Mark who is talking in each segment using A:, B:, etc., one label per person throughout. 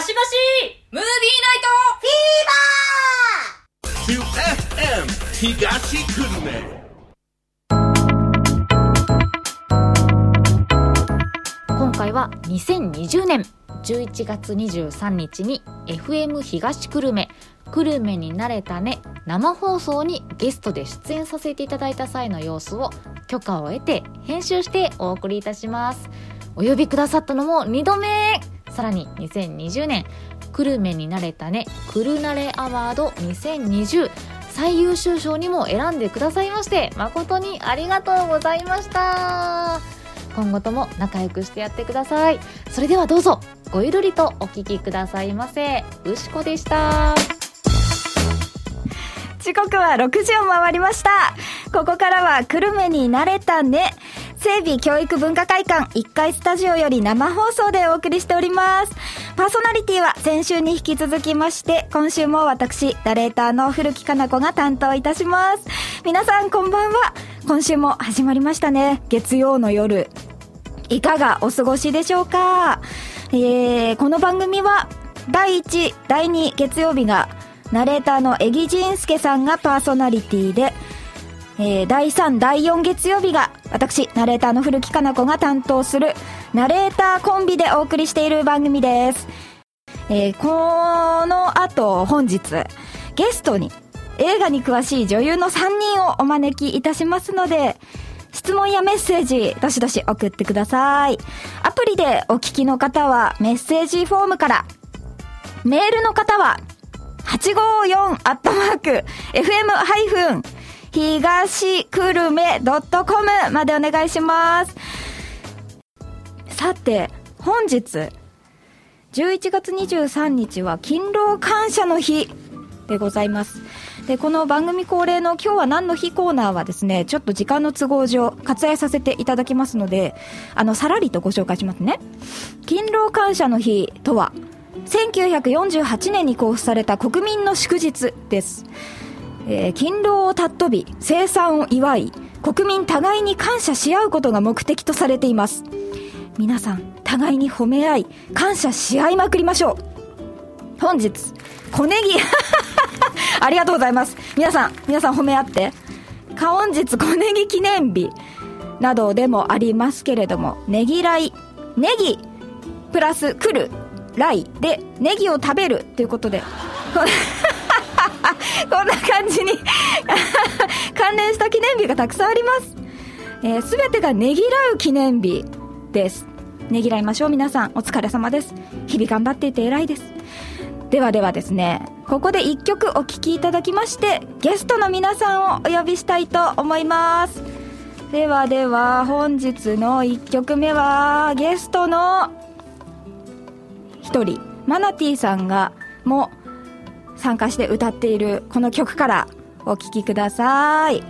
A: バシバシムービーナイト
B: フィーバー QFM 東久留米
C: 今回は2020年11月23日に FM 東久留米。久留米になれたね。生放送にゲストで出演させていただいた際の様子を許可を得て編集してお送りいたします。お呼びくださったのも2度目。さらに2020年久留米になれたねくるなれアワード2020最優秀賞にも選んでくださいまして誠にありがとうございました今後とも仲良くしてやってくださいそれではどうぞごゆるりとお聞きくださいませうしこでした
D: 時刻は6時を回りました。ここからは久留米に慣れたね。整備教育文化会館1階スタジオより生放送でお送りしております。パーソナリティは先週に引き続きまして、今週も私、ナレーターの古木かな子が担当いたします。皆さんこんばんは。今週も始まりましたね。月曜の夜。いかがお過ごしでしょうか？えー、この番組は、第1、第2月曜日が、ナレーターのエギジンスケさんがパーソナリティで、えー、第3、第4月曜日が、私、ナレーターの古木かな子が担当する、ナレーターコンビでお送りしている番組です。えー、この後、本日、ゲストに、映画に詳しい女優の3人をお招きいたしますので、質問やメッセージ、どしどし送ってください。アプリでお聞きの方は、メッセージフォームから、メールの方は、854アットマーク、fm- 東久留米 .com までお願いします。さて、本日、11月23日は勤労感謝の日でございます。で、この番組恒例の今日は何の日コーナーはですね、ちょっと時間の都合上割愛させていただきますので、あの、さらりとご紹介しますね。勤労感謝の日とは、1948年に交付された国民の祝日です。えー勤労を尊び、生産を祝い、国民互いに感謝し合うことが目的とされています。皆さん、互いに褒め合い、感謝し合いまくりましょう。本日、小ネギ、ありがとうございます。皆さん、皆さん褒め合って。か本日小ネギ記念日などでもありますけれども、ねぎらい、ネギ、プラス来る、来で、ネギを食べるということで、こんな感じに 関連した記念日がたくさんあります。えー、全てがねぎらう記念日です。ねぎらいましょう皆さん。お疲れ様です。日々頑張っていて偉いです。ではではですね、ここで一曲お聴きいただきまして、ゲストの皆さんをお呼びしたいと思います。ではでは、本日の一曲目は、ゲストの一人、マナティさんが、もう参加して歌っているこの曲からお聴きください。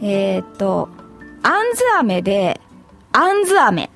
D: えー、っと、あんず飴で、あんず飴。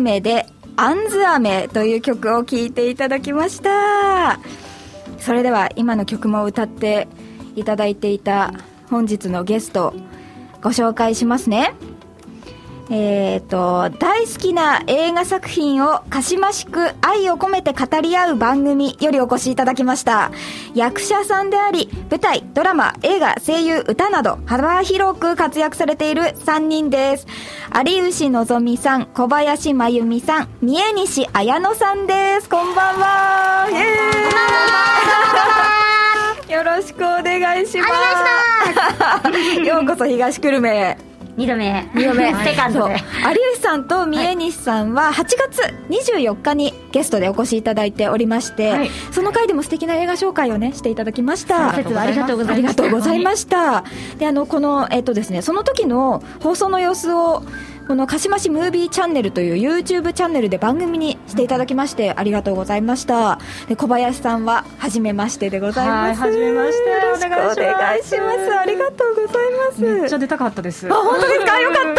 D: 飴で、あんず飴という曲を聴いていただきました。それでは今の曲も歌っていただいていた本日のゲストご紹介しますね。えー、と大好きな映画作品をかしましく愛を込めて語り合う番組よりお越しいただきました。役者さんであり舞台ドラマ映画声優歌など幅広く活躍されている3人です。有吉のぞみさん小林真由美さん三重西綾乃さんです。こんばんは。イエーイ。よろしくお願いします。ようこそ東久留米。へ
E: 二度目。
D: 二度目。
E: セカンド。
D: 有吉さんと三重西さんは8月24日にゲストでお越しいただいておりまして、
C: はい。
D: その回でも素敵な映画紹介をねしていただきました。
E: ありがとうござ
D: あり
E: いました。
D: がとうございました。であのこのえっとですねその時の放送の様子をこの鹿島市ムービーチャンネルという YouTube チャンネルで番組にしていただきましてありがとうございました。で小林さんは初めましてでございます。
F: はい初めまして。
D: よろしくお願いします。ありがとうございます。
F: めっちゃ出たかったです。
D: あ本当ですか？よかっ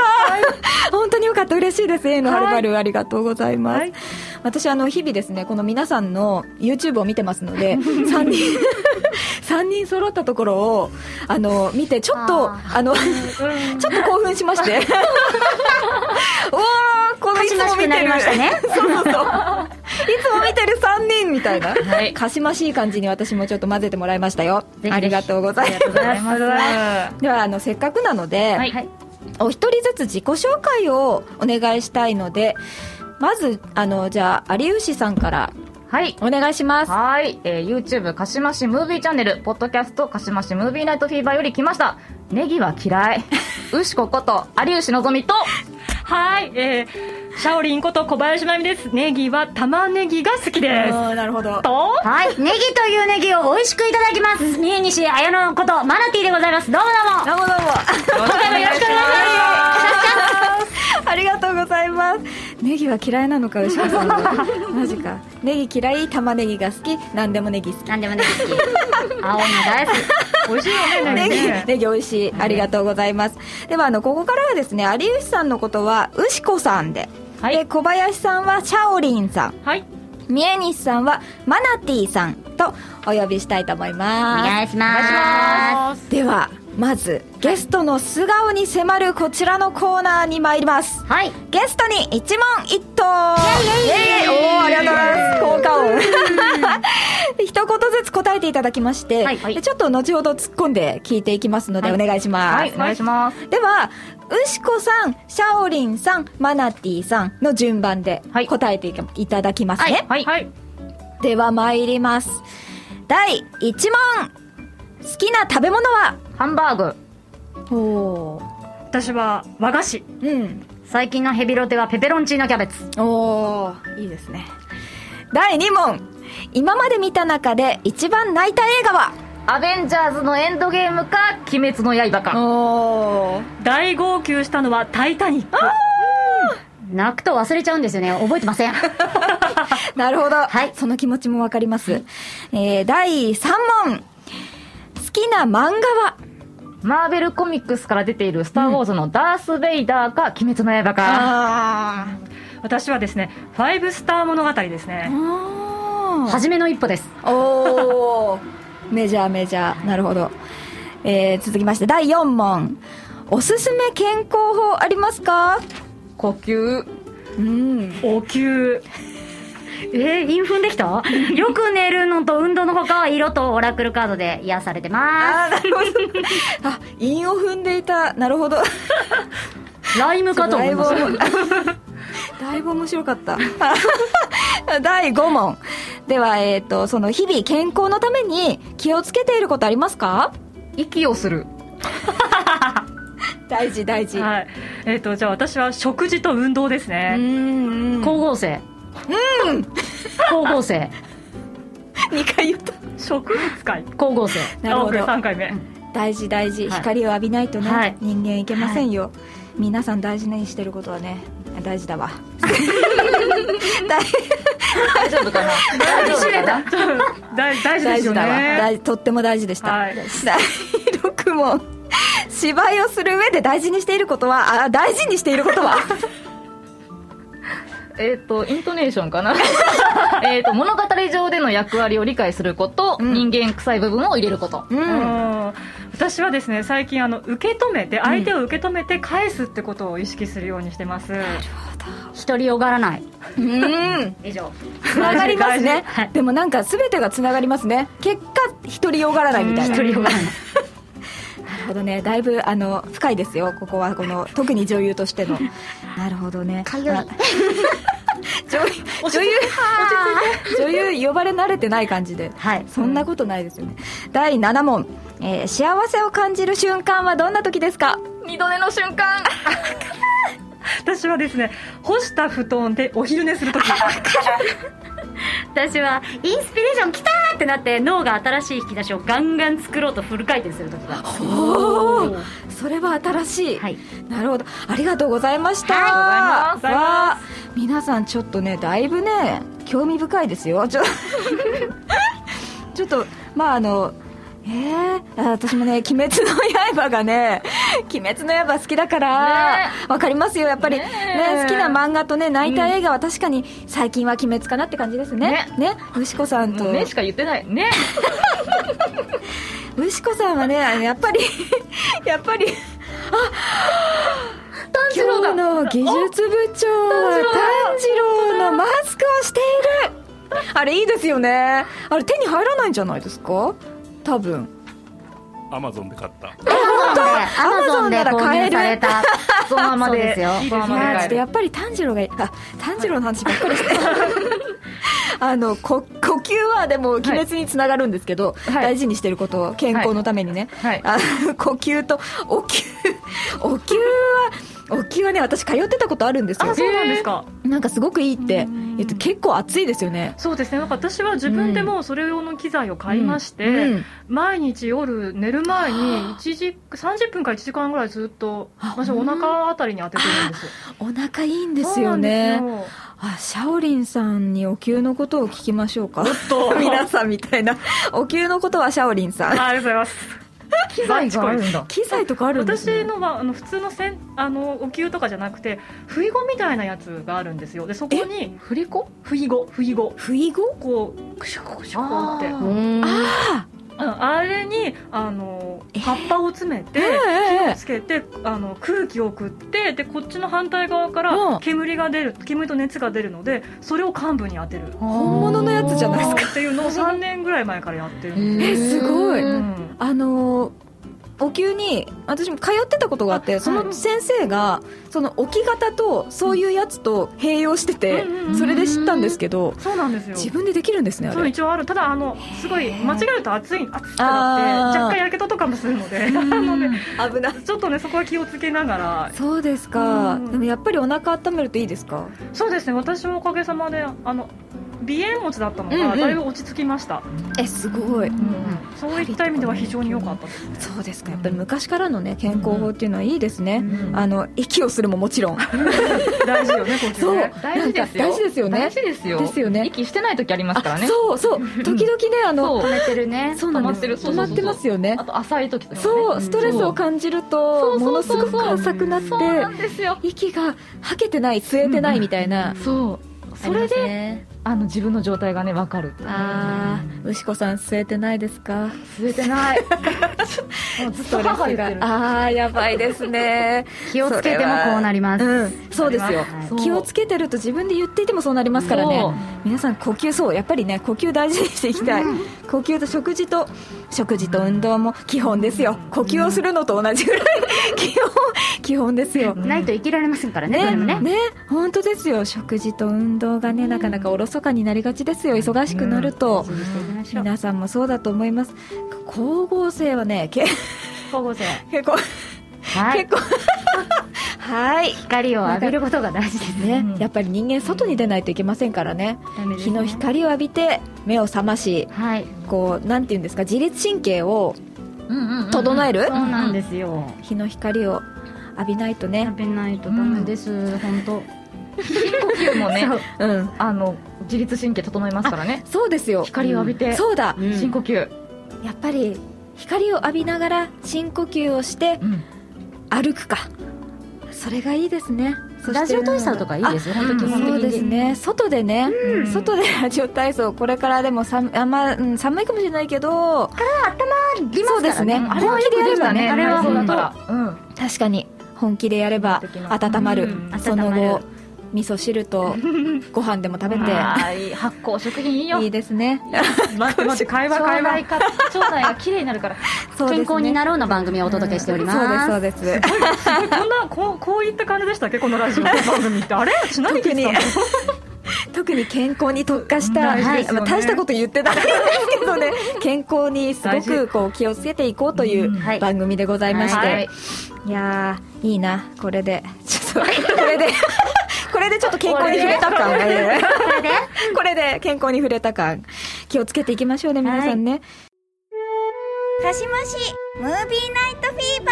D: た。本当によかった。嬉しいです。A のはるばるありがとうございます、
F: はい。
D: 私あの日々ですねこの皆さんの YouTube を見てますので 3人三人揃ったところをあの見てちょっと
E: あ
D: あの ちょっと興奮しまして おーこのいつも見てる。
E: かしましたね
D: そうそうそう。いつも見てる3人みたいな、
C: はい。
D: かしましい感じに私もちょっと混ぜてもらいましたよ。ありがとうございます。ではあのせっかくなので、
C: はい。
E: はい
D: お一人ずつ自己紹介をお願いしたいのでまずあのじゃあ有吉さんから
C: はい。
D: お願いします。
C: はい、えー、YouTube 鹿島市ムービーチャンネルポッドキャスト鹿島市ムービーナイトフィーバーより来ました。ネギは嫌い。牛子こと有吉のぞみと
F: はい、えー、シャオリンこと小林真由美です。ネギは玉ねぎが好きです。
D: なるほど。
F: と、
E: はいネギというネギを美味しくいただきます。三重西綾乃ことマナティーでございます。どうもどうも。
D: どうもどうも。
C: 今回もよろしくお願いし
D: ありがとうございますネギは嫌いなのか牛尾さんは。マジか。ネギ嫌い玉ねぎが好き。何でもネギ好き。
E: 何でもネギ好き。青いの大好き。
F: 美味しいよね、
D: ネギ
F: ネギ
D: 美味しい。ありがとうございます。ではあのここからはですね有吉さんのことは牛子さんで,、
C: はい。
D: で小林さんはシャオリンさん。
F: はい。
D: 三重西さんはマナティーさんとお呼びしたいと思い
E: お
D: ます。
E: 願いします。
D: ではまずゲストの素顔に迫るこちらのコーナーに参ります。
E: はい。
D: ゲストに一問一答。イエイ。おーありがとうございます。効果音。一言ずつ答えていただきまして、
E: はい
D: ちょっと後ほど突っ込んで聞いていきますので、お願いします、
C: はいお願いします。
D: では牛子さんシャオリンさんマナティーさんの順番で
C: はい。
D: 答えていただきますね、
C: はい
F: はい。
D: では参ります。第1問。好きな食べ物は？
C: ハンバーグ。
D: おー。
F: 私は和菓子。
D: うん。
E: 最近のヘビロテはペペロンチーノキャベツ。
D: おーいいですね。第2問。今まで見た中で一番泣いた映画は？
C: アベンジャーズのエンドゲームか鬼滅の刃か。
D: おー。
F: 大号泣したのはタイタニック。
E: 泣くと忘れちゃうんですよね。覚えてません。
D: なるほど、
E: はい。
D: その気持ちもわかります、えー第3問。好きな漫画は？
C: マーベルコミックスから出ている「スター・ウォーズ」のダース・ベイダーか鬼滅の刃か。
D: あ
F: 私はですね、ファイブスター物語ですね。
D: ー。
E: 初めの一歩です。
D: おー。メジャーメジャー。なるほど、えー続きまして第4問。おすすめ健康法ありますか？
C: 呼吸。
D: うん。
F: お灸。
E: えー、インフンできた？よく寝るのと運動のほかは色とオラクルカードで癒されてま
D: あーなるほど。あ韻を踏んでいた。なるほど。
E: すライムかと思いました。
D: だいぶ面白かった。第5問。では、えー、とその日々健康のために気をつけていることありますか？
C: 息をする。
D: 大事大事。
F: はい。えっ、と、じゃあ私は食事と運動です
D: う
F: ね。
D: んうん。
E: 光合成うん。光合成
D: 2回言った。
F: 植物界。
E: 光合成
D: なるほど。
F: 3回目。
D: 大事大事、
E: はい。
D: 光を浴びないとね、
E: はい。
D: 人間いけませんよ、皆さん大事にしてることはね大事だわ。大
C: 大丈夫かな？大丈夫。かな
F: 大大事ですよ
D: 大事だわ。
F: ね。
D: 大とっても大事でした、
F: はい。
D: 第6問。芝居をする上で大事にしていることはあ大事にしていることは？
F: えっ、とイントネーションかな？えっと物語上での役割を理解すること、
D: うん。
F: 人間臭い部分を入れること。
D: うん。
G: うん。私はですね最近あの受け止めて相手を受け止めて返すってことを意識するようにしてます、
E: 独りよがらない。
D: うん。
E: 以上。
D: つながりますね。
G: はい
D: でもなんか全てがつながりますね。結果独りよがらないみたいな。
E: 独りよがらない。
D: なるほどね。だいぶあの深いですよ。ここはこの特に女優としての。なるほどね。
E: かゆい
D: あ女優女優呼ばれ慣れてない感じで。
E: はい。
D: そんなことないですよね。第7問、えー幸せを感じる瞬間はどんな時ですか？
F: 二度寝の瞬間。
G: 私はですね干した布団でお昼寝するとき
E: 私はインスピレーションきたーってなって脳が新しい引き出しをガンガン作ろうとフル回転する時が
D: おおそれは新しい、
E: はい。
D: なるほど。ありがとうございました、
G: はいありがとうございます。
D: わあ皆さんちょっとねだいぶね興味深いですよ。ちょ ちょっとまああのえー、あ私もね「鬼滅の刃」がね「鬼滅の刃」好きだから
F: ね。
D: わ、かりますよ。やっぱりね。
F: ね
D: 好きな漫画とね泣いた映画は確かに最近は「鬼滅」かなって感じですね。ね。牛子さんと。
F: ねしか言ってない。ね。
D: 牛子さんはねやっぱり やっぱり
F: 炭治郎だ。
D: 今日の技術部長は炭治郎のマスクをしている。あれいいですよね。あれ手に入らないんじゃないですか？多分。
A: アマゾンで買った。
E: アマゾンで購入された。
F: そのままで
E: すよ。
D: いや
F: まで帰る
D: ちょっとやっぱり炭治郎がいい。あ炭治郎の話ばっかりして。あのこ呼吸はでも鬼滅につながるんですけど、
F: はい。
D: 大事にしてることを健康のためにね、
F: はい。
D: あの呼吸とお吸お吸はお吸はね。私通ってたことあるんですよ。
G: あそうなんですか。
D: なんかすごくいいって言って結構暑いですよね。
G: そうですね。なんか私は自分でもそれ用の機材を買いまして、
D: うん。
G: 毎日夜寝る前に1時30分から1時間ぐらいずっと
D: あ
G: 私お腹あたりに当ててるんです
D: お腹いいんですよね。あシャオリンさんにお灸のことを聞きましょうか。皆さんみたいな。お灸のことはシャオリンさん。
G: ありがとうございます機
F: 材があるんだ。
D: 機材とかあるんですね。
G: 私のはあの普通のせんあのお灸とかじゃなくて不意語みたいなやつがあるんですよ。でそこに
F: 振り子
G: 不意語不意語
D: 不意語
G: こうクシュクシュって
F: あー
E: うん
D: あ
G: うんあれにあの葉っぱを詰めて、
D: ええ
G: 火をつけてあの空気を送ってでこっちの反対側か
D: うん
G: ら煙が出る煙と熱が出るのでそれを幹部に当てる
D: 本物のやつじゃないですか
G: っていうのを3年ぐらい前からやってるん
D: え
G: です
D: すごい
G: うん
D: あのーお灸に私も通ってたことがあって
G: あ
D: その先生がその置き型とそういうやつと併用してて
G: うん。うんうん
D: それで知ったんですけど
G: そうなんですよ。
D: 自分でできるんですねあれ。
G: そう一応ある。ただあのすごい間違えると熱い熱くなって若干やけどとかもするので。なので
D: 危ない。
G: ちょっとねそこは気をつけながら。
D: そうですか。
G: うん。
D: でもやっぱりお腹温めるといいですか？
G: そうですね。私もおかげさまであの鼻炎持ちだったの
D: うんうん。
G: がだいぶ落ち着きました、
D: えすごい。
G: そういった意味では非常に良かったです。
D: そうですか。やっぱり昔からのね健康法っていうのはいいですね。
F: うん
D: あの息をするももちろん。
G: 大事よね呼吸
D: そう。
G: ね
F: 大事ですよ。
D: 大事ですよね。
F: 大事ですよ。
D: ですよね。
F: 息してない時ありますからね。
D: あそうそう。時々ねあの
E: 止めてるね。
D: そうなんです。
F: 止まってる。そう
D: 止まってますよね。
F: あと浅い時とかね。
D: そう。ストレスを感じるとものすごく
F: そう
D: 浅くなって
F: そうなんですよ。
D: 息が吐けてない吸えてないみたいな、
F: そう。それで
D: で
F: あの自分の状態がね分かる
D: ああ牛子さん吸えてないですか？
F: 吸えてない。もうずっと母が言ってる。
D: ああやばいですね。
E: 気をつけてもこうなります。
D: うんそうですよ。気をつけてると自分で言っていてもそうなりますからね。皆さん呼吸そう。やっぱりね呼吸大事にしていきたい、呼吸と食事と食事と運動も基本ですよ。呼吸をするのと同じぐらい。基本基本ですよ、
E: ないと生きられませんからねど
D: ね
E: ね。
D: ね。本当ですよ。食事と運動がねなかなかおろそかになりがちですよ。忙しくなると、皆さんもそうだと思います。光合成はねけ
E: 光合成。
D: 結構、
E: はい。
D: 結構。はい。
E: 光を浴びることが大事ですね。
D: ね、やっぱり人間外に出ないといけませんからね。
E: ね。
D: 日の光を浴びて目を覚まし
E: はい。
D: こうなんていうんですか自律神経を整える、
E: そうなんですよ。
D: 日の光を浴びないとね。
E: 食べないとダメです。本当
F: 深呼吸もね。
D: うん。
F: あの自律神経整いますからね。
D: そうですよ。
F: 光を浴びて
D: そうだ、
E: うん
F: 深呼吸。
D: やっぱり光を浴びながら深呼吸をして
F: うん。
D: 歩くか。それがいいですね。
E: ラジオ体操とかいいですよ。本当
D: そうですね。外でね、外でラジオ体操これからでも寒あんま、うん、寒いかもしれないけど
E: リ
D: そうですね。
F: あれはよくできたね
D: あれは
F: そうん。
D: 当確かに。本気でやれば温まる、
F: うん。
D: その後
E: る。
D: 味噌汁と ご飯でも食べて。
F: 発酵食品いいよ。
D: いいですね。
F: 待って待って会話
C: 腸
F: 会話
C: 腸内が綺麗になるから
D: ね。
E: 健康になろうの番組をお届けしております。
D: そうですそうです。
F: こんなこうこういった感じでしたっけこのラジオ番組って。あれ私何聞いてたの？
D: 特に健康に特化した、
F: 大事ですよね
D: まあ、大したこと言ってないんですけどね。健康にすごくこう気をつけていこうという
E: はい。
D: 番組でございまして、
F: はい。
D: い、やーいいなこれで。ちょっとこれでこれでちょっと健康に触れた感がね。
E: これで？
D: これで健康に触れた感。気をつけていきましょうね皆さんね、
H: かしましムービーナイトフィーバ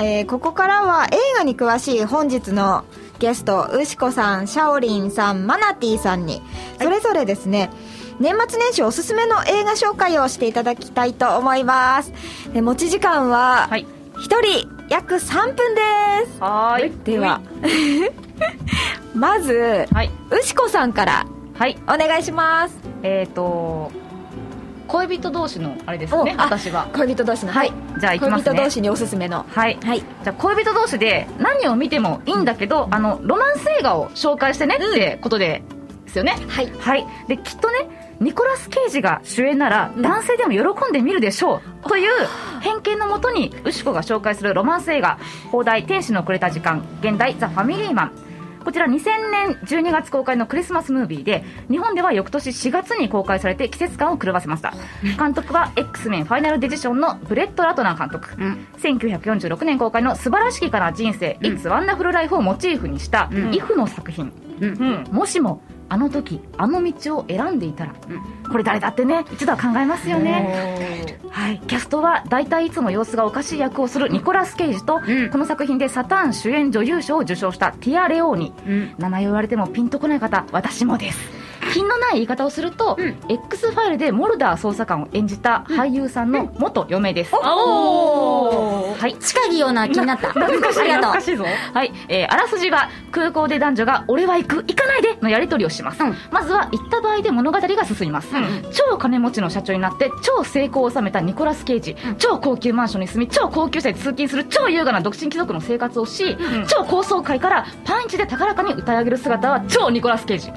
D: えーここからは映画に詳しい本日のゲストウシコさんシャオリンさんマナティさんにそれぞれですね、年末年始おすすめの映画紹介をしていただきたいと思います。で持ち時間は
F: はい。
D: 1人約3分です。
F: はーい。
D: では まず
F: はい。
D: ウシコさんから
F: はい。
D: お願いします。
F: えっ、と恋人同士のあれですね私は。
D: 恋人同士の。
F: はいじゃあいき
D: 恋
F: ますね。
D: 人同士におすすめの。
F: はい。
D: はい。
F: じゃあ恋人同士で何を見てもいいんだけど、あのロマンス映画を紹介してねってことで、ですよね。
D: はい。
F: はい。できっとねニコラス・ケイジが主演なら男性でも喜んで見るでしょう。という偏見のもとにウシコが紹介するロマンス映画放題天使のくれた時間現代ザ・ファミリーマンこちら2000年12月公開のクリスマスムービーで日本では翌年4月に公開されて季節感を狂わせました。監督は X メンファイナルデジションのブレッド・ラトナー監督、1946年公開の素晴らしきかな人生、It's Wonderful Life をモチーフにした、イフの作品、
E: うん。
F: もしもあの時あの道を選んでいたら、これ誰だってね一度は考えますよね。はい、キャストは大体いつも様子がおかしい役をするニコラス・ケイジと、
E: うん。
F: この作品でサターン主演女優賞を受賞したティア・レオーニ、
E: うん。
F: 名前を言われてもピンとこない方私もです品のない言い方をすると、
E: うん。
F: X ファイルでモルダー捜査官を演じた俳優さんの元嫁です、
E: お
F: はい。
E: 近いような気になった。ありがとう
F: 懐かしいぞ。はい、えーあらすじは空港で男女が「俺は行く行かないで!」のやり取りをします、
E: うん。
F: まずは行った場合で物語が進みます、超金持ちの社長になって超成功を収めたニコラス・ケイジ、超高級マンションに住み超高級車で通勤する超優雅な独身貴族の生活をし、超高層階からパンチで高らかに歌い上げる姿は超ニコラス・ケイジ、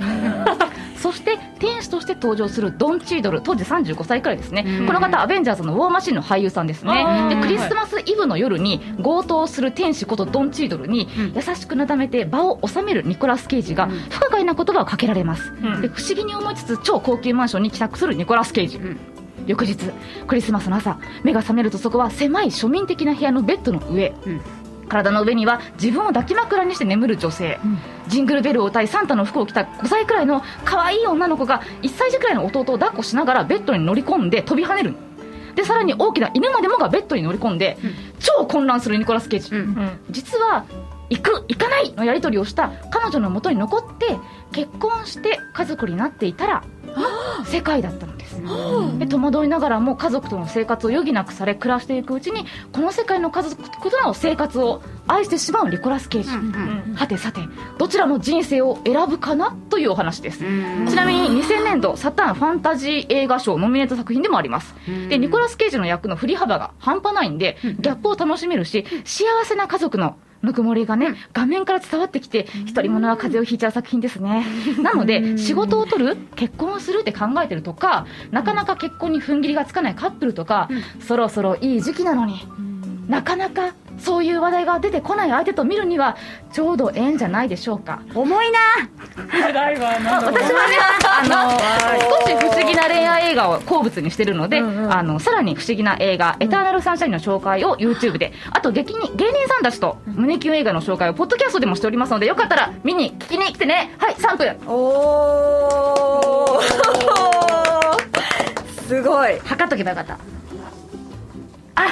F: そして天使として登場するドン・チードル当時35歳くらいですね、
E: うん。
F: この方アベンジャーズのウォーマシンの俳優さんですね。でクリスマスイブの夜に強盗する天使ことドン・チードルに
E: うん。
F: 優しくなだめて場を収めるニコラス・ケイジが
E: うん。
F: 不可解な言葉をかけられます、
A: うん。
F: で不思議に思いつつ超高級マンションに帰宅するニコラス・ケイジ、
E: ん。
F: 翌日クリスマスの朝目が覚めるとそこは狭い庶民的な部屋のベッドの上、
E: うん
F: 体の上には自分を抱き枕にして眠る女性、ジングルベルを歌いサンタの服を着た5歳くらいの可愛い女の子が1歳児くらいの弟を抱っこしながらベッドに乗り込んで飛び跳ねる。でさらに大きな犬までもがベッドに乗り込んで、超混乱するニコラス・ケイジ、
E: うん。
F: 実は行く行かないのやり取りをした彼女のもとに残って結婚して家族になっていたら世界だったので戸惑いながらも家族との生活を余儀なくされ暮らしていくうちにこの世界の家族との生活を愛してしまうニコラス・ケイジ、はてさてどちらの人生を選ぶかなというお話です、ちなみに2000年度サターンファンタジー映画賞ノミネート作品でもあります、でニコラス・ケイジの役の振り幅が半端ないんで、ギャップを楽しめるし幸せな家族のぬくもりがね、画面から伝わってきて独り者は風邪をひいちゃう作品ですね。なので仕事を取る結婚をするって考えてるとかなかなか結婚に踏ん切りがつかないカップルとか、そろそろいい時期なのになかなかそういう話題が出てこない相手と見るにはちょうどええんじゃないでしょうか。
E: 重いな。
F: 私はね、あの、少し不思議な恋愛映画を好物にしてるので、あの、さらに不思議な映画、エターナルサンシャインの紹介を YouTube で、あと劇に芸人さんたちと胸キュン映画の紹介をポッドキャストでもしておりますので、よかったら見に聞きに来てね。はい、3分。
D: おー。すごい。
F: 測っとけばよかった。あ、あ、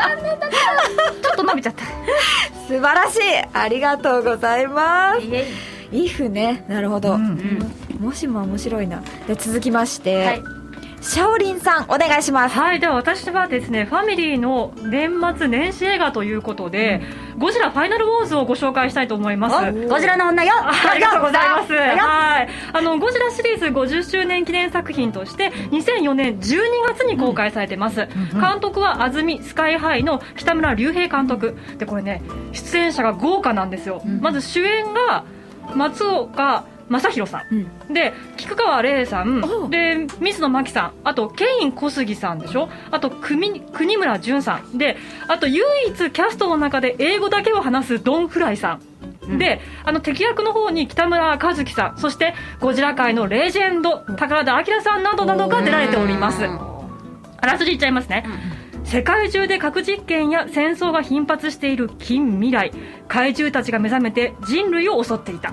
F: 3ちょっと伸びちゃった。
D: 素晴らしい。ありがとうございます。イフね。なるほど、もしも面白いな。で続きまして、
F: はい
D: シャオリンさんお願いします
G: はい、では私はですね、ファミリーの年末年始映画ということで、ゴジラファイナルウォーズをご紹介したいと思います。
E: ゴジラの女よ
G: ありがとうございます。
E: よ
G: はい。あの、ゴジラシリーズ50周年記念作品として、2004年12月に公開されてます。監督は安住スカイハイの北村隆平監督。で、これね、出演者が豪華なんですよ。まず主演が、松岡正宏さん。で、菊川玲さん。で、水野真紀さん。あと、ケイン小杉さんでしょあと、国国村淳さん。で、あと、唯一キャストの中で英語だけを話すドン・フライさん。で、あの敵役の方に北村和樹さん、そしてゴジラ界のレジェンド、宝田明さんなどなどが出られております。あらすじ言っちゃいますね。世界中で核実験や戦争が頻発している近未来、怪獣たちが目覚めて人類を襲っていた。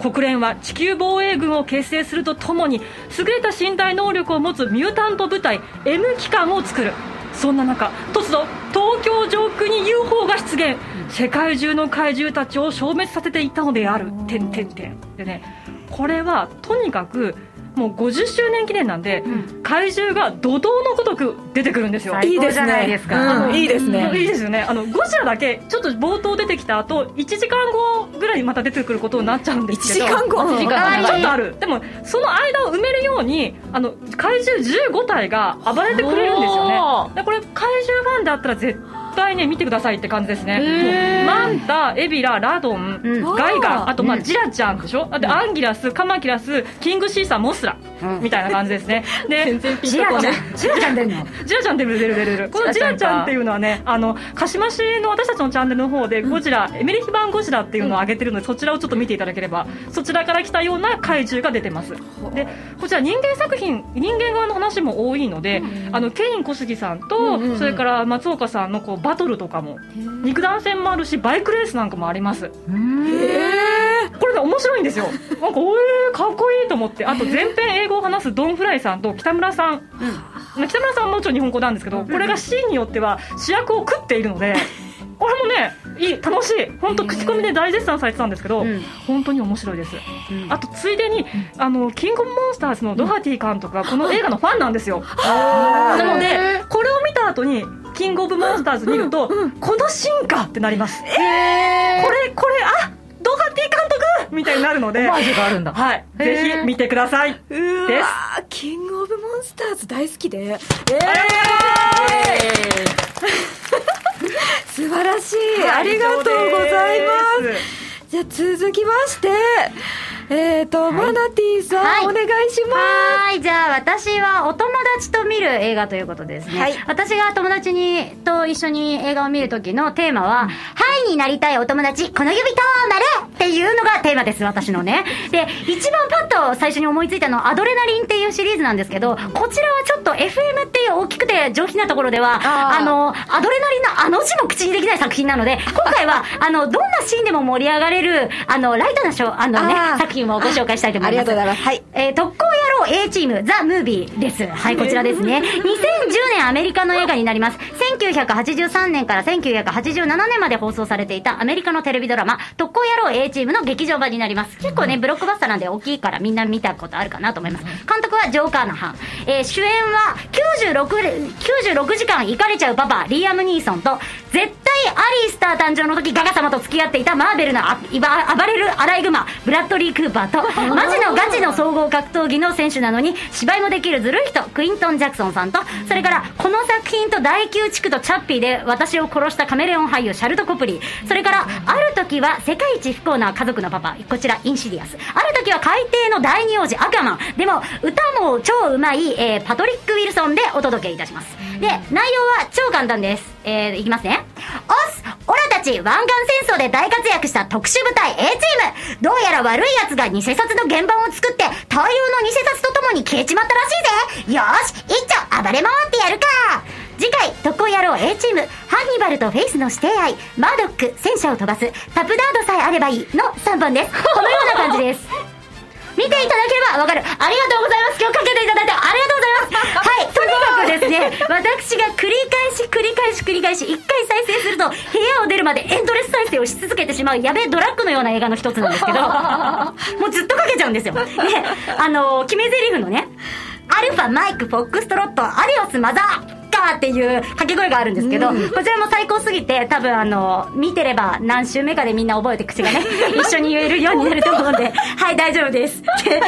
G: 国連は地球防衛軍を結成するとともに優れた身体能力を持つミュータント部隊 M 機関を作る。そんな中突如東京上空に UFO が出現。世界中の怪獣たちを消滅させていたのである。点点点でねこれはとにかくもう50周年記念なんで、怪獣が怒涛のごとく出てくるんですよ。
D: いいですね
F: 最高じゃないですか。
D: うん。いいですね。
G: いいですよね。あのゴジラだけちょっと冒頭出てきた後1時間後ぐらいにまた出てくることになっちゃうんで
D: 1
G: すけど。
D: 時間後
F: ？1時間後。
G: あちょっとある。でもその間を埋めるようにあの怪獣15体が暴れてくれるんですよ
F: お
G: ねでこれ怪獣ファンであったら絶対ね見てくださいって感じですね。マンタエビララドン、ガイガンあとまあジラちゃんでしょ？あとアンギラスカマキラスキングシーサーモスラ、みたいな感じですね。で
E: ジラちゃん。ジラちゃん出んの？
G: ジラちゃん出る出る出る出る。このジラちゃんっていうのはねあの鹿島市の私たちのチャンネルの方でゴジラ、エメリヒ版ゴジラっていうのを上げてるのでそちらをちょっと見ていただければそちらから来たような怪獣が出てます。でこちら人間作品人間側の話も多いので、あのケイン小杉さんと、それから松岡さんのこうバトルとかも。肉弾戦もあるしバイクレースなんかもあります。これね面白いんですよ。なんかおえー、かっこいいと思って。あと全編英語を話すドン・フライさんと北村さん、まあ北村さんはもちろん日本語なんですけどこれがシーンによっては主役を食っているので これもねいい楽しい。本当口コミで大絶賛されてたんですけど、本当に面白いです、あとついでにあのキングオブモンスターズのドハティ監督がこの映画のファンなんですよ。なのでこれを見た後にキングオブモンスターズ見ると、このシーンかってなります、これこれあドハティ監督！みたいになるので
F: オマージュがあるんだ。
G: はい。ぜひ見てください。
D: うー
G: です。
D: キングオブモンスターズ大好きでえー、素晴らしい、ありがとうございます。じゃあ続きましてえーと、マナティーさん、
E: はい。
D: お願いしま
E: はい、じゃあ私はお友達と見る映画ということですね。
D: はい。
E: 私が友達にと一緒に映画を見るときのテーマは、ハイになりたいお友達、この指と丸っていうのがテーマです、私のね。で、一番パッと最初に思いついたのはアドレナリンっていうシリーズなんですけど、こちらはちょっと FM っていう大きくて上品なところでは、
D: あ
E: の、アドレナリンのあの字も口にできない作品なので、今回は、あの、どんなシーンでも盛り上がれる、あの、ライトなショー、あのね
D: あー、
E: 作品をご紹介したいと思います。
D: ありがとうございますはい
E: えー特攻野郎 A チーム、ザ・ムービーです。はい、こちらですね。2010年アメリカの映画になります。1983年から1987年まで放送されていたアメリカのテレビドラマ、特攻野郎 A チームの劇場版になります。結構ね、ブロックバスターなんで大きいからみんな見たことあるかなと思います。監督はジョー・カーナハン。えー主演は96、96時間行かれちゃうパパ、リアム・ニーソンと、絶対アリスター誕生の時ガガ様と付き合っていたマーベルのあいば暴れるアライグマ、ブラッドリー・クーパーと、マジのガチの総合格闘技の選手なのに、芝居もできるずるい人、クイントン・ジャクソンさんと、それから、この作品と第9地区とチャッピーで私を殺したカメレオン俳優、シャルト・コプリー。それから、ある時は世界一不幸な家族のパパ、こちら、インシディアス。ある時は海底の第二王子、アクアマン。でも、歌も超うまい、えーパトリック・ウィルソンでお届けいたします。で、内容は超簡単です。えー、いきますね。オスオラたち湾岸戦争で大活躍した特殊部隊 A チーム。どうやら悪い奴が偽札の原版を作って大量の偽札とともに消えちまったらしいぜ。よーし一丁暴れ回ってやるか。次回特攻野郎 A チームハンニバルとフェイスの指定愛マードック戦車を飛ばすタプダードさえあればいいの3本です。このような感じです。見ていただけれあ、わかる。ありがとうございます。今日かけていただいてありがとうございます。はい。とにかくですね、私が繰り返し繰り返し繰り返し、一回再生すると、部屋を出るまでエンドレス再生をし続けてしまう、やべえドラッグのような映画の一つなんですけど、もうずっとかけちゃうんですよ。で、あの、決め台詞のね、アルファ、マイク、フォックストロット、アリオス、マザー、カーっていう掛け声があるんですけど、こちらも最高すぎて、多分あの、見てれば何週目かでみんな覚えて口がね、一緒に言えるようになると思うんで、はい、大丈夫です。で、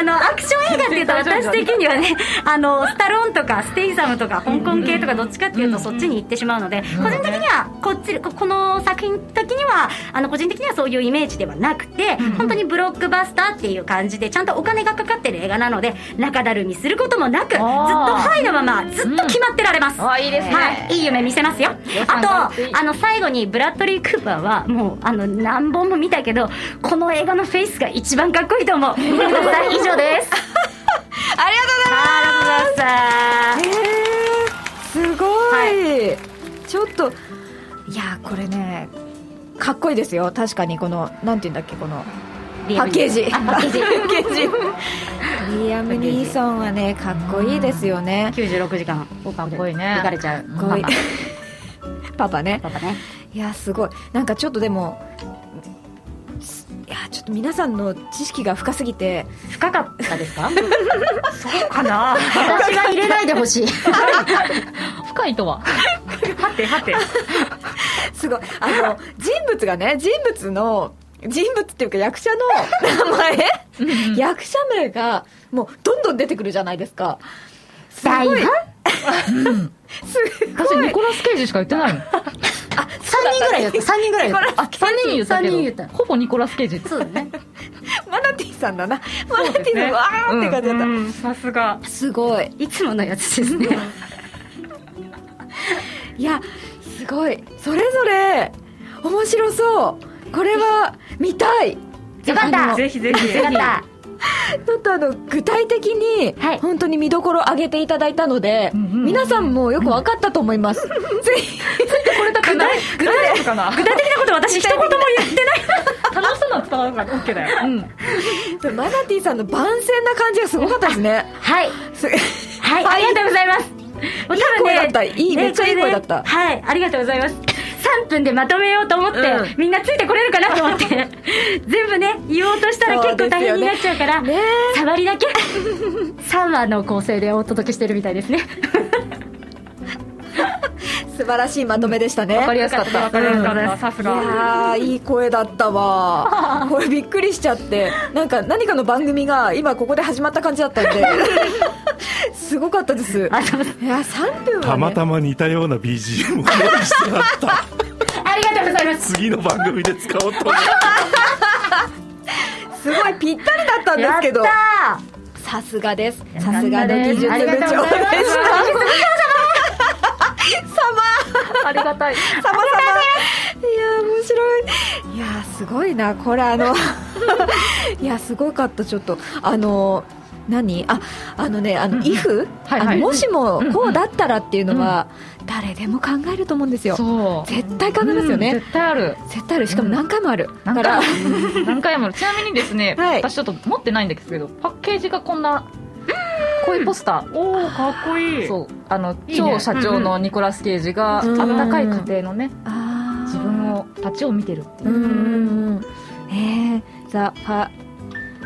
E: あの、アクション映画っていうと私的にはね、あの、スタローンとかステイサムとか香港系とかどっちかっていうとそっちに行ってしまうので、個人的には、こっち、ここの作品的には、あの、個人的にはそういうイメージではなくて、本当にブロックバスターっていう感じで、ちゃんとお金がかかってる映画なので、中だるみすることもなく、ずっとハイのまま、ずっと決まってられます。
F: あいいですね。
E: はい、いい夢見せますよ。あと、あの、最後にブラッドリー・クーパーは、もう、あの、何本も見たけど、この映画のフェイスが一番かっこいいと思う。見てください。以上です。
D: ありがとうございます。
E: ありがとうございます。
D: すごい、ちょっといやこれねかっこいいですよ。確かにこのなんていうんだっけこのパッケージ。
E: あパッケージ。
D: パッケージリアム・ニーソンはねかっこいいですよね。
E: 96時間。
F: かっこいいね。
E: 行かれちゃう。
D: かっこいい。
E: パ
D: パパね。
E: パパパね。
D: いやすごい。なんかちょっとでもいやちょっと皆さんの知識が深すぎて。
E: 深かったですか？そうかな。私は入れないでほしい。
F: 深いとは？
G: はてはて。
D: すごい。あの人物がね人物の人物っていうか役者の名前。役者名がもうどんどん出てくるじゃないですか。すごい。
E: 大半
D: す
F: 私ニコラス・ケイジしか言ってないの。
E: 3人ぐらい言った。3人ぐらい言った。
F: あ3人言ったけ
E: 三人言った。
F: どほぼニコラス・ケイジ。
E: そうだね。
D: マナティーさんだな。マナティーさんわーって感じだった、
G: うんさすが。
D: すごい。
E: いつものやつですね。
D: いやすごい。それぞれ面白そう。これは見たい。
E: よかった。
D: あの
G: ぜひぜひ。
E: よかった。
D: ちょっとあの具体的に
E: はい。
D: 本当に見どころ上げていただいたので、皆さんもよく分かったと思います、ぜひこれだけない。具体
G: かな？
E: 具体的なこと私一言も言ってない。
G: 楽しそうなの伝わるから。OK だよ、
D: マナティーさんの番宣な感じがすごかったですね。
E: はい。
D: す
E: はい、ありがとうございます。もう
D: いい声だった。いいめっちゃいい声だった。
E: はい、ありがとうございます。3分でまとめようと思って、
D: うん。
E: みんなついてこれるかなと思って、全部ね、言おうとしたら結構大変になっちゃうから、
D: ね
E: 触りだけ、3話の構成でお届けしてるみたいですね。
D: 素晴らしいまとめでしたね。
F: わかりやすかった。
G: わかりやすかった。さす
D: い
G: が
D: やーいい声だったわ。これびっくりしちゃって。なんか何かの番組が今ここで始まった感じだったんで。すごかったです。いや3分は、ね、
A: たまたま似たような BGM を 用意してあった。
E: ありがとうございます。
A: 次の番組で使おうと思って。
D: すごいぴったりだったんですけど。
E: やった
D: さすがです。
E: ー
D: さすがの技術部長でした
E: ございます
F: ありがたい。
D: 様々。いや面白い。いやすごいな。これあの いやすごかったちょっと。あの何？ああのねあの、イフ、
F: はいはい。
D: あのもしもこうだったらっていうのは、誰でも考えると思うんですよ。絶対考えますよね、
F: 絶対ある。
D: 絶対ある。しかも何回もある、だ
F: 何
D: から
F: 何回もある。ちなみにですね、
D: はい。
F: 私ちょっと持ってないんですけどパッケージがこんなこういうポスター。
G: おおかっこいい。
F: そう。あの超社長のニコラス・ケイジが、
D: うん。
F: あったかい家庭のね自分をたちを見てるっていう。
D: うんうんうん。えー、ザ・ファ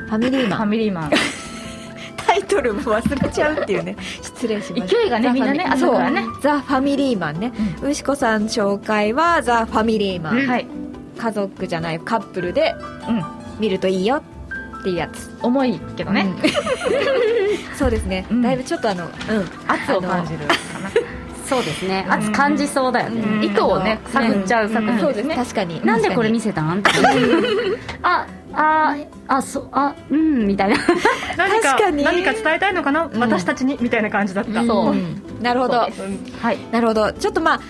D: ファミリー
F: フ
D: マン。
F: ァミリーマン。
D: タイトルも忘れちゃうっていうね。失礼しました。
F: 勢いがね
D: ザ
F: みんなね
D: ファミ
F: 朝からね。
D: そう。ザ・ファミリーマンね、牛子さん紹介はザ・ファミリーマン、
F: はい、
D: 家族じゃないカップルで
F: うん、
D: 見るといいよっていうやつ
F: 重いけどね、
D: うん。そうですね、
F: うん。
D: だいぶちょっとあのうん。
F: 圧を感じるかな。
E: そうですね。圧感じそうだよね。
F: 意図をね探っちゃう作品
D: そうです
F: ね、
D: 確かに。
E: なんでこれ見
D: せ
E: せたん？あ、あ、あ、そう、あ、うん、みたいな。
G: 何か
D: 確かに。
G: 何か伝えたいのかな、私たちに？みたいな感じだった、
F: そう。
D: なるほど。
F: はい。
D: なるほど。ちょっとまあ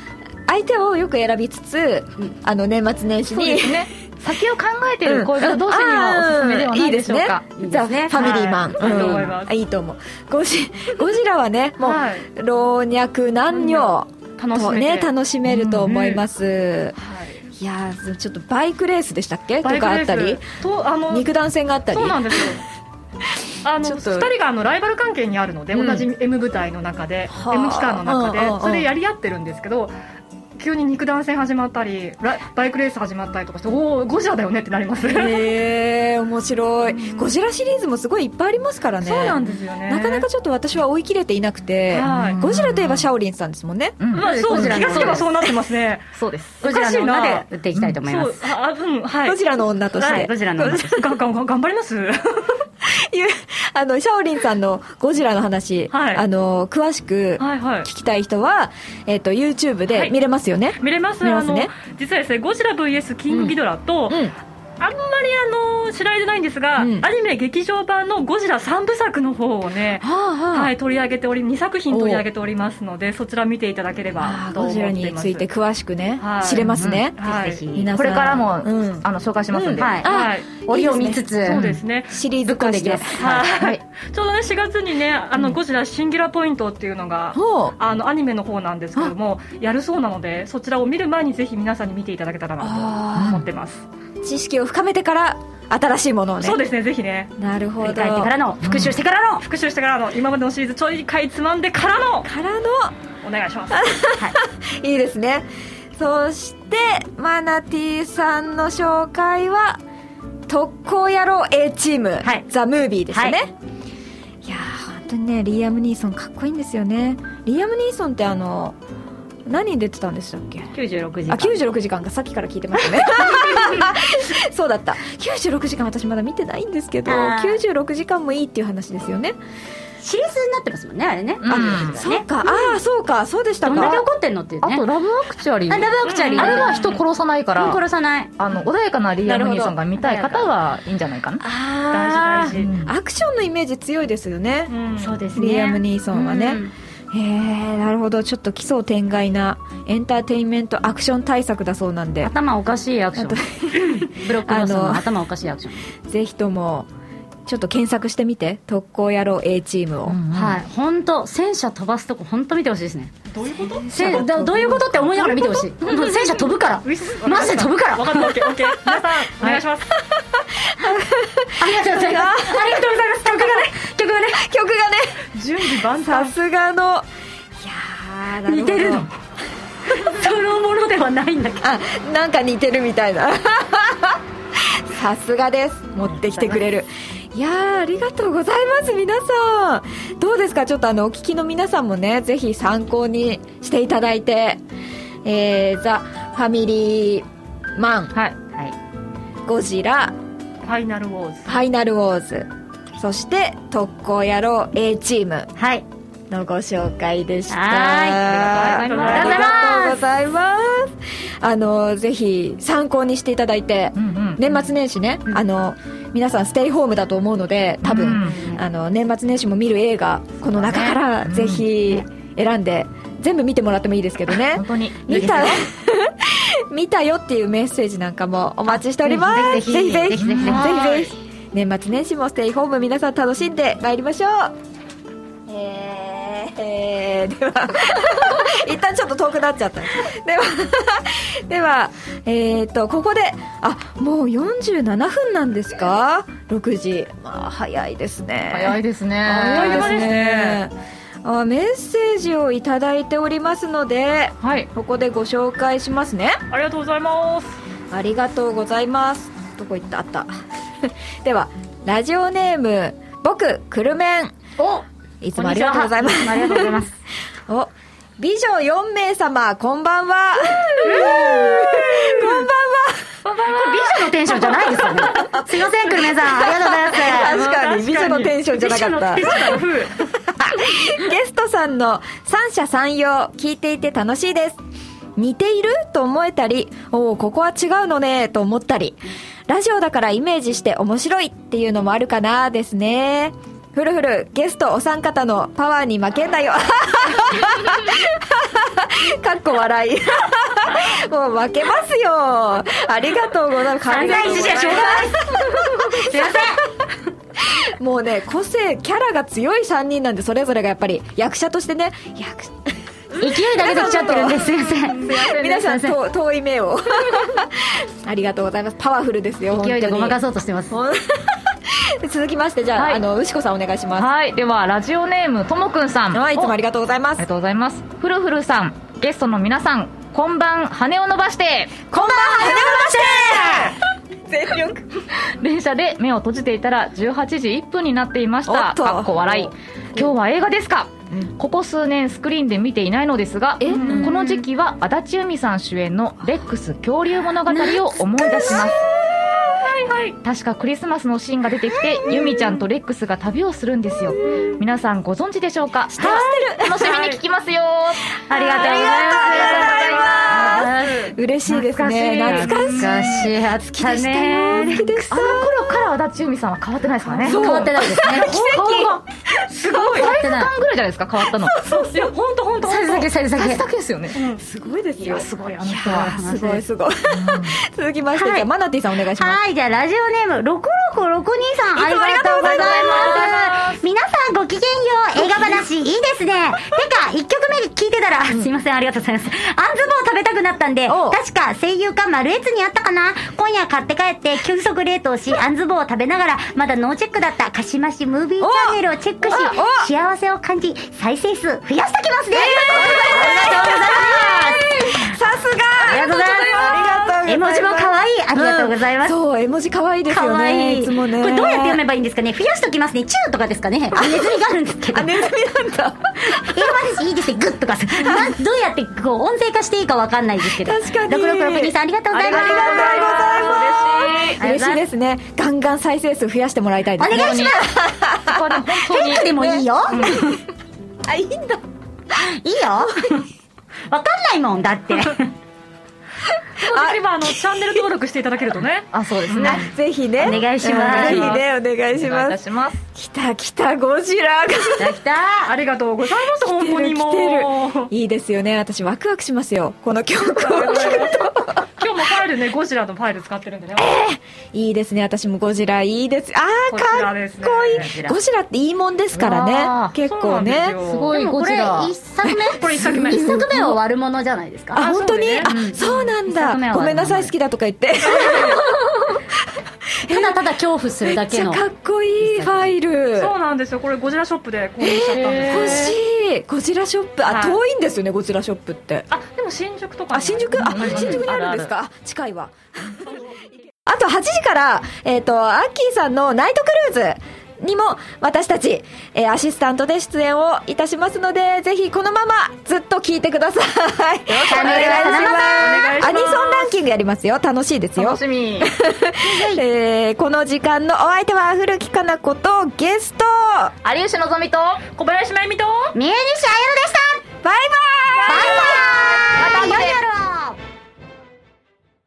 D: 相手をよく選びつつ、あの年末年始に
F: そうですね先を考えてる恋人同士にはおすすめではないでしょうか、
D: いいですね。ザ・ファミリーマン、
G: はい。いいと思い。ます
D: うんあいいと思う。ゴジゴジラはねもう、
G: はい。
D: 老若男女
G: 楽しめて。
D: とね楽しめると思います、
G: はい
D: いやーちょっとバイクレースでしたっけ？とかあったり？
G: とあの
D: 肉弾戦があったり？
G: そうなんですよ。あの
D: ちょっと。
G: 2人があのライバル関係にあるので、
D: うん。
G: 同じ M 部隊の中で、
D: はあ。
G: M 期間の中で
D: うんうんうん。
G: それでやり合ってるんですけど急に肉弾戦始まったりラバイクレース始まったりとかしておおゴジラだよねってなります、
D: へえ面白い。ゴジラシリーズもすごいいっぱいありますからね。
G: そうなんですよね。
D: なかなかちょっと私は追い切れていなくて
G: はい。
D: ゴジラといえばシャオリンさんですもんね。
F: うん。
G: まあ、そう気がつけばそうなってますね。
F: そうです。
E: ゴジラの女で打っていきたいと思います。
G: そうあうん。はい。
D: ゴジラの女とし
G: は
D: て
G: い。
E: ゴジラの女。
G: 頑張ります
D: あのシャオリンさんのゴジラの話、
G: はい。
D: あの詳しく
G: はいはい。
D: 聞きたい人は、えっと YouTube で見れますよね、
G: 見れます。
D: 見れますね。
G: 実はですねゴジラ VS キングギドラと、
D: うん
G: あんまりあの知られてないんですが、
D: うん。
G: アニメ劇場版のゴジラ3部作の方をね、
D: はあはあ。
G: はい、取り上げており2作品取り上げておりますのでそちら見ていただければ
D: ゴジラ
G: っています。
D: について詳しくね、
G: はい。
D: 知れますね、
G: はい。
E: ぜひぜひ
F: これからも、
D: うん。
F: あの紹介しますんで、
E: はい。
G: はい
E: 折を見つつ、
G: そうですね。
D: シリーズ化
E: でいき
G: はい、
F: はい。
G: ちょうどね4月にねあの、ゴジラシンギュラポイントっていうのがあのアニメの方なんですけどもやるそうなのでそちらを見る前にぜひ皆さんに見ていただけたらなと思ってます、
D: 知識を深めてから新しいものをね。
G: そうですねぜひね。
D: なるほど。
E: 振り返ってからの、復習してからの、
G: 復習してからの今までのシリーズちょい回つまんでからの
D: からの。
G: お願いします。
D: いいですね。そしてマナティーさんの紹介は特攻野郎 A チーム、
E: はい。
D: ザ・ムービーですね、
E: はい。
D: い、やー本当にねリーアム・ニーソンかっこいいんですよね。リーアム・ニーソンってあの何に出てたんでしたっけ
E: ？96時間。
D: あ96時間か。さっきから聞いてましたね。そうだった。96時間私まだ見てないんですけど
E: あー。
D: 96時間もいいっていう話ですよね。
E: シリーズになってますもんね、あれね。
F: うん
E: あ
D: そうか。ああそうかそうでした
E: どんだけ
D: か
E: 怒ってんのっていうね。
F: あとラブアクチュアリー。
E: あラブアクチュアリー。
F: あれは人殺さないから
E: 殺さない。
F: あの穏やかなリアム・ニーソンが見たい方はいいんじゃないかな。
D: あ
G: 大事大事。
F: うん。
D: あアクションのイメージ強いですよね、
G: うん。
E: そうですね。
D: リアム・ニーソンはね、
E: うん
D: へえなるほど。ちょっと奇想天外なエンターテインメントアクション対策だそうなんで。
E: 頭おかしいアクション。ブロックバス
D: の
E: の頭おかしいアクション。
D: ぜひともちょっと検索してみて。特攻野郎 A チームを、
E: はい。本当戦車飛ばすとこ本当見てほしいですね。
G: どういうこと？
E: 戦どどういうことって思いながら見てほしい。戦車飛ぶから。マジで飛ぶから。
G: 分かった。オッケーオッケー。皆さんお願いします、
E: ありがとうございます。ありがとうございます。曲がね、曲がね、
D: 曲がね。
G: 準備万
D: さ
G: 端
D: すがのいや
E: 似てるの。そのものではないんだけど。
D: あなんか似てるみたいな。さすがです。持ってきてくれる。いやーありがとうございます皆さん。どうですか？ちょっとあのお聞きの皆さんもねぜひ参考にしていただいて。えー、ザ・ファミリーマン
F: はい
E: はい。
D: ゴジラ
G: ファイナルウォーズ
D: ファイナルウォーズそして特攻野郎 A チーム。
E: はい。
D: のご紹介でした。
E: はい。
G: ありがとうございます。
D: ありがとうございます。あの、ぜひ参考にしていただいて、
F: うんうん。
D: 年末年始ね、あの、皆さんステイホームだと思うので、多分、あの、年末年始も見る映画、この中からぜひ選んで、全部見てもらってもいいですけどね。
F: 本。当に。
D: 見た、見たよっていうメッセージなんかもお待ちしております。
E: ぜひぜひ
D: ぜひぜひ。ぜ
E: ぜひぜひ
D: ひぜひ。年末年始もステイホーム皆さん楽しんでまいりましょう。えー、えーでは、一旦ちょっと遠くなっちゃった。では、では、えっ、と、ここで、あ、もう47分なんですか ?6 時。まあ、早いですね。
F: 早いですね
D: 早いです
G: です
D: ね
G: ね。
D: あメッセージをいただいておりますので、
F: はい
D: ここでご紹介しますね。
G: ありがとうございます
D: ありがとうございます。どこ行った？あった。では、ラジオネーム、僕、クルメン。
E: お
D: いつもありがとうございます。
E: ありがとうございます。
D: お、美女4名様、こんばんは。こんばんは。
E: これ美女のテンションじゃないですよね。すいません、くるめさん。ありがとうございます。
D: 確かに、美女のテンションじゃなかった。ゲストさんの三者三様聞いていて楽しいです。似ていると思えたり、おお、ここは違うのね、と思ったり、ラジオだからイメージして面白いっていうのもあるかなですね。ふるふる、ゲストお三方のパワーに負けんなよ。かっこ笑い。もう負けますよ。ありがとうございます。
E: 散々いじりはしょうがない。すいません。
D: もうね、個性、キャラが強い3人なんで、それぞれがやっぱり役者としてね、役
E: 勢いだけで来ちゃってるんです。すいません。
D: 皆さん遠い目を。ありがとうございます。パワフルですよ
E: 勢いでごまか
D: す
E: そうとしてます。
D: 続きましてじゃあ,、
F: はい。
D: あの牛子さんお願いします。
F: はい。ではラジオネームともくんさん。
D: はいいつもあり
F: が
D: がとうございます。
F: ありがとうございます。ふるふるさんゲストの皆さんこんばん羽を伸ばして。
D: こんばんは羽を伸ばして全力。
F: 電車で目を閉じていたら18時1分になっていました。かっこ笑い。今日は映画ですか、ここ数年スクリーンで見ていないのですがこの時期は足立由美さん主演の「レックス恐竜物語」を思い出します確かクリスマスのシーンが出てきて由美ちゃんとレックスが旅をするんですよ。皆さんご存知でしょうか？楽しみに聞きますよ。
E: ありがとうございます。
D: 嬉しいですね。懐かしい。
E: 懐かしい。あったね
D: 好きでした
F: あの頃から足立由美さんは変わってないですからね
E: 変わってない。ですね
F: すごい。
E: 変わってない。
F: 3ぐらいじゃないですか？変わったの。
G: そういや本当本当
E: サイズだけサイズだけ
F: だけですよね。
D: すごいですよ。
F: すごいあの人は。
D: すごいすごい。続きまして、
E: はい
D: じゃあマナティさんお願いします。
E: はい、じゃあラジオネーム、六六六二さん、ありがとうございます。皆さんごきげんよう、映画話いいですね。てか、一曲目聞いてたら、すいません、ありがとうございます。あんず棒食べたくなったんで、確か声優かマルエツにあったかな？今夜買って帰って、急速冷凍し、あんず棒を食べながら、まだノーチェックだったかしましムービーチャンネルをチェックし、幸せを感じ、再生数増やしてきますね。ありがとうございます。
D: さすが
E: ありがとうございます。
D: ありがとうございます
E: 絵文字も可愛い。ありがとうございます。
D: そう絵文字可愛いです
E: か
D: よね
E: わいい。
D: いつもね
E: これどうやって読めばいいんですかね？増やしときますね。チューとかですかね？あ、ネズミがあるんですけど。
D: あネズミなんだ
E: 英語です。いいですね。グッとかさ。なんどうやってこう音声化していいかわかんないですけど。
D: 確かに
E: 6662さんありがとうございます。
D: ありがとうございます
E: 嬉しい
D: ですねガンガン再生数増やしてもらいたいですね
E: お願いします。フェイクでもいいよ。
D: あいいんだ
E: いいよ。わかんないもん、だって。
G: あ今あのチャンネル登録していただけるとね。
F: あそうですね。
D: ぜひね。
E: お願いします。
D: ぜひねお願いし
F: お願いい
D: ます
F: たします。
D: 来た来たゴジラが。
E: 来た来た。
G: ありがとうございます本当にもう。
D: 来てる。いいですよね。私ワクワクしますよ。この曲を聴くと
G: 今日もファイルねゴジラのファイル使ってるんでね。
D: いいですね。私もゴジラいいです。あ
G: こ
D: ーかっこいい。
E: ゴジラ
D: っていいもんですからね。
F: ー
D: 結構ね。
G: す
F: ごいゴジラ。
E: 一作目。
G: これ一作目。
E: 一作目は悪者じゃないですか。
D: あ本当に？
G: そうね。
D: あそうなんだ。
E: 一作目は
D: ごめんなさい好きだとか言って。
E: ただただ恐怖するだ
D: めっち
E: けの。
D: ゃかっこいいファイル。
G: そうなんですよ。これゴジラショップで購入しちゃったんです。
D: 欲しい。ゴジラショップ。あ、
G: はい。
D: 遠いんですよねゴジラショップって。
G: あでも新宿とかに
D: あ新宿？あ新宿にあるんですか？あ近いわ。あと8時からえっ、とアッキーさんのナイトクルーズにも私たち、えー、アシスタントで出演をいたしますのでぜひこのままずっと聞いてください。お願いします。アニソンランキングやりますよ。楽しいですよ。
F: 楽しみ、
D: えー、この時間のお相手は古木かな子とゲスト。
F: 有吉のぞみと
G: 小林真由美と
E: 三重西あゆでした。
D: バイバイ。バイ
F: バイ。また夜
E: を